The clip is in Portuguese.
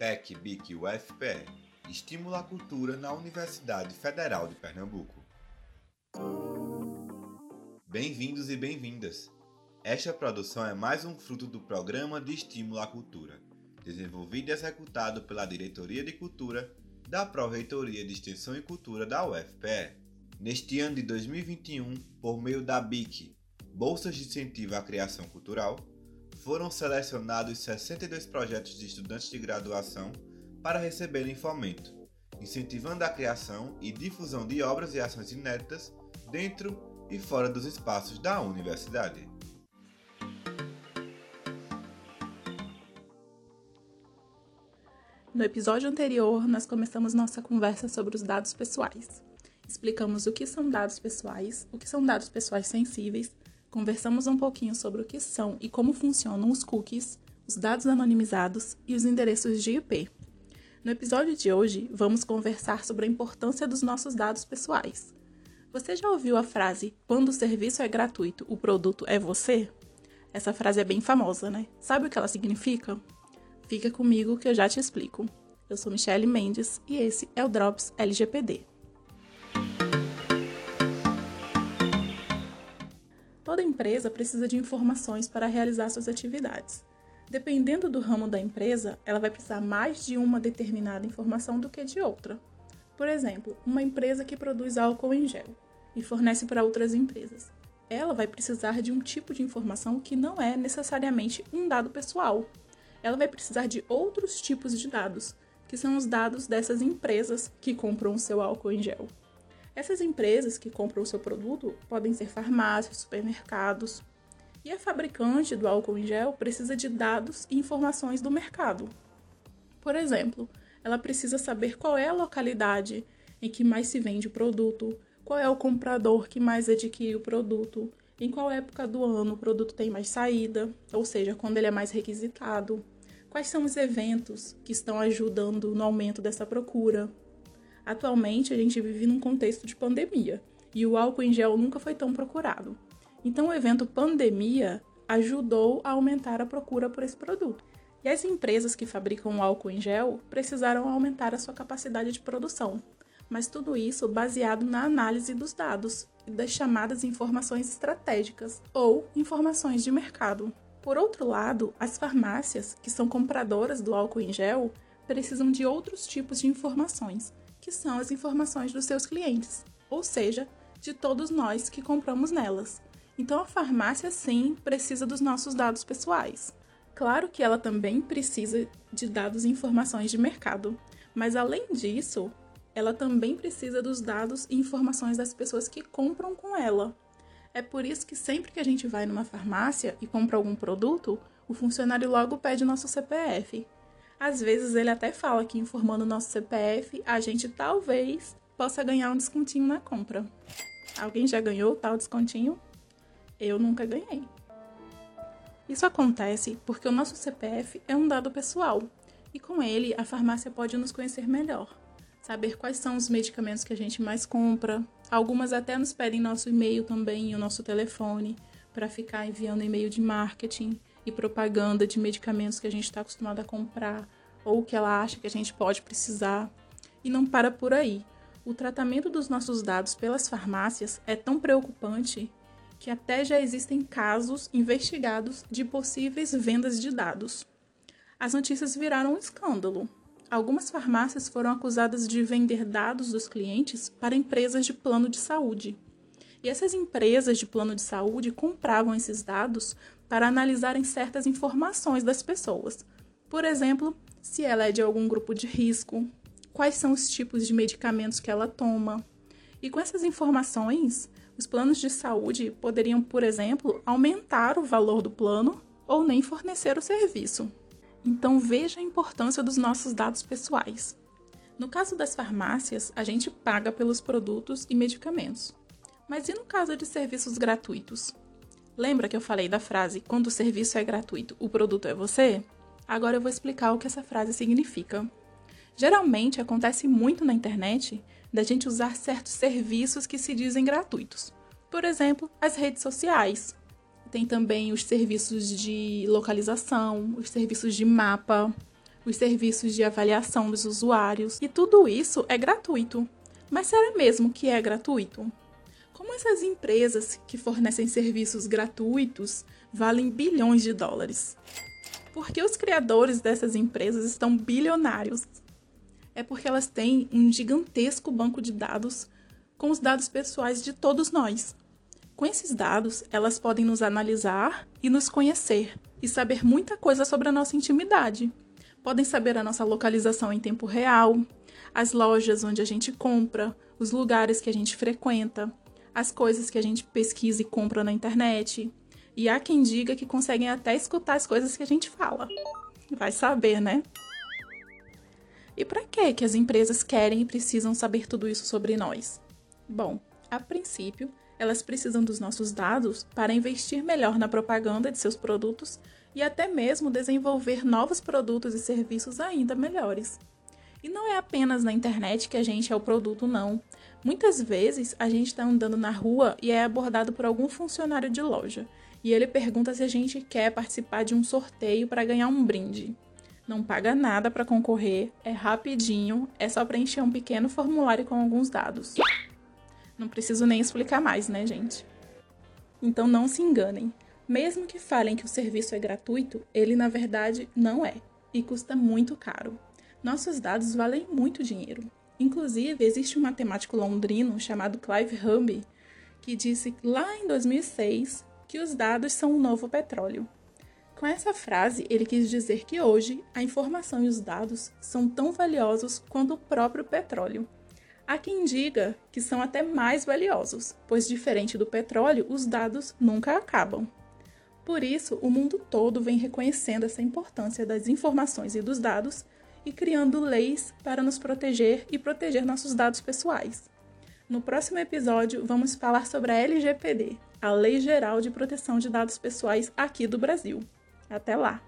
PEC BIC UFPE Estimula a Cultura na Universidade Federal de Pernambuco. Bem-vindos e bem-vindas! Esta produção é mais um fruto do Programa de Estímulo à Cultura, desenvolvido e executado pela Diretoria de Cultura da Pró-Reitoria de Extensão e Cultura da UFPE. Neste ano de 2021, por meio da BIC, Bolsas de Incentivo à Criação Cultural, foram selecionados 62 projetos de estudantes de graduação para receberem fomento, incentivando a criação e difusão de obras e ações inéditas dentro e fora dos espaços da universidade. No episódio anterior, nós começamos nossa conversa sobre os dados pessoais. Explicamos o que são dados pessoais, o que são dados pessoais sensíveis, conversamos um pouquinho sobre o que são e como funcionam os cookies, os dados anonimizados e os endereços de IP. No episódio de hoje, vamos conversar sobre a importância dos nossos dados pessoais. Você já ouviu a frase: quando o serviço é gratuito, o produto é você? Essa frase é bem famosa, né? Sabe o que ela significa? Fica comigo que eu já te explico. Eu sou Michelle Mendes e esse é o Drops LGPD. Toda empresa precisa de informações para realizar suas atividades. Dependendo do ramo da empresa, ela vai precisar mais de uma determinada informação do que de outra. Por exemplo, uma empresa que produz álcool em gel e fornece para outras empresas. Ela vai precisar de um tipo de informação que não é necessariamente um dado pessoal. Ela vai precisar de outros tipos de dados, que são os dados dessas empresas que compram o seu álcool em gel. Essas empresas que compram o seu produto podem ser farmácias, supermercados, e a fabricante do álcool em gel precisa de dados e informações do mercado. Por exemplo, ela precisa saber qual é a localidade em que mais se vende o produto, qual é o comprador que mais adquire o produto, em qual época do ano o produto tem mais saída, ou seja, quando ele é mais requisitado, quais são os eventos que estão ajudando no aumento dessa procura. Atualmente, a gente vive num contexto de pandemia e o álcool em gel nunca foi tão procurado. Então, o evento pandemia ajudou a aumentar a procura por esse produto. E as empresas que fabricam álcool em gel precisaram aumentar a sua capacidade de produção, mas tudo isso baseado na análise dos dados e das chamadas informações estratégicas ou informações de mercado. Por outro lado, as farmácias, que são compradoras do álcool em gel, precisam de outros tipos de informações, que são as informações dos seus clientes, ou seja, de todos nós que compramos nelas. Então a farmácia sim precisa dos nossos dados pessoais. Claro que ela também precisa de dados e informações de mercado, mas além disso, ela também precisa dos dados e informações das pessoas que compram com ela. É por isso que sempre que a gente vai numa farmácia e compra algum produto, o funcionário logo pede nosso CPF. Às vezes ele até fala que informando o nosso CPF, a gente talvez possa ganhar um descontinho na compra. Alguém já ganhou tal descontinho? Eu nunca ganhei. Isso acontece porque o nosso CPF é um dado pessoal e com ele a farmácia pode nos conhecer melhor, saber quais são os medicamentos que a gente mais compra. Algumas até nos pedem nosso e-mail também e o nosso telefone para ficar enviando e-mail de marketing e propaganda de medicamentos que a gente está acostumado a comprar ou que ela acha que a gente pode precisar. E não para por aí. O tratamento dos nossos dados pelas farmácias é tão preocupante que até já existem casos investigados de possíveis vendas de dados. As notícias viraram um escândalo. Algumas farmácias foram acusadas de vender dados dos clientes para empresas de plano de saúde. E essas empresas de plano de saúde compravam esses dados para analisarem certas informações das pessoas. Por exemplo, se ela é de algum grupo de risco, quais são os tipos de medicamentos que ela toma. E com essas informações, os planos de saúde poderiam, por exemplo, aumentar o valor do plano ou nem fornecer o serviço. Então veja a importância dos nossos dados pessoais. No caso das farmácias, a gente paga pelos produtos e medicamentos. Mas e no caso de serviços gratuitos? Lembra que eu falei da frase quando o serviço é gratuito, o produto é você? Agora eu vou explicar o que essa frase significa. Geralmente acontece muito na internet da gente usar certos serviços que se dizem gratuitos. Por exemplo, as redes sociais. Tem também os serviços de localização, os serviços de mapa, os serviços de avaliação dos usuários, e tudo isso é gratuito. Mas será mesmo que é gratuito? Como essas empresas que fornecem serviços gratuitos valem bilhões de dólares? Porque os criadores dessas empresas estão bilionários. É porque elas têm um gigantesco banco de dados com os dados pessoais de todos nós. Com esses dados, elas podem nos analisar e nos conhecer e saber muita coisa sobre a nossa intimidade. Podem saber a nossa localização em tempo real, as lojas onde a gente compra, os lugares que a gente frequenta, as coisas que a gente pesquisa e compra na internet, e há quem diga que conseguem até escutar as coisas que a gente fala. Vai saber, né? E para que que as empresas querem e precisam saber tudo isso sobre nós? Bom, a princípio, elas precisam dos nossos dados para investir melhor na propaganda de seus produtos e até mesmo desenvolver novos produtos e serviços ainda melhores. E não é apenas na internet que a gente é o produto, não. Muitas vezes a gente está andando na rua e é abordado por algum funcionário de loja e ele pergunta se a gente quer participar de um sorteio para ganhar um brinde. Não paga nada para concorrer, é rapidinho, é só preencher um pequeno formulário com alguns dados. Não preciso nem explicar mais, né, gente? Então não se enganem. Mesmo que falem que o serviço é gratuito, ele na verdade não é e custa muito caro. Nossos dados valem muito dinheiro. Inclusive, existe um matemático londrino chamado Clive Humby que disse lá em 2006 que os dados são o novo petróleo. Com essa frase, ele quis dizer que hoje a informação e os dados são tão valiosos quanto o próprio petróleo. Há quem diga que são até mais valiosos, pois, diferente do petróleo, os dados nunca acabam. Por isso, o mundo todo vem reconhecendo essa importância das informações e dos dados e criando leis para nos proteger e proteger nossos dados pessoais. No próximo episódio, vamos falar sobre a LGPD, a Lei Geral de Proteção de Dados Pessoais aqui do Brasil. Até lá!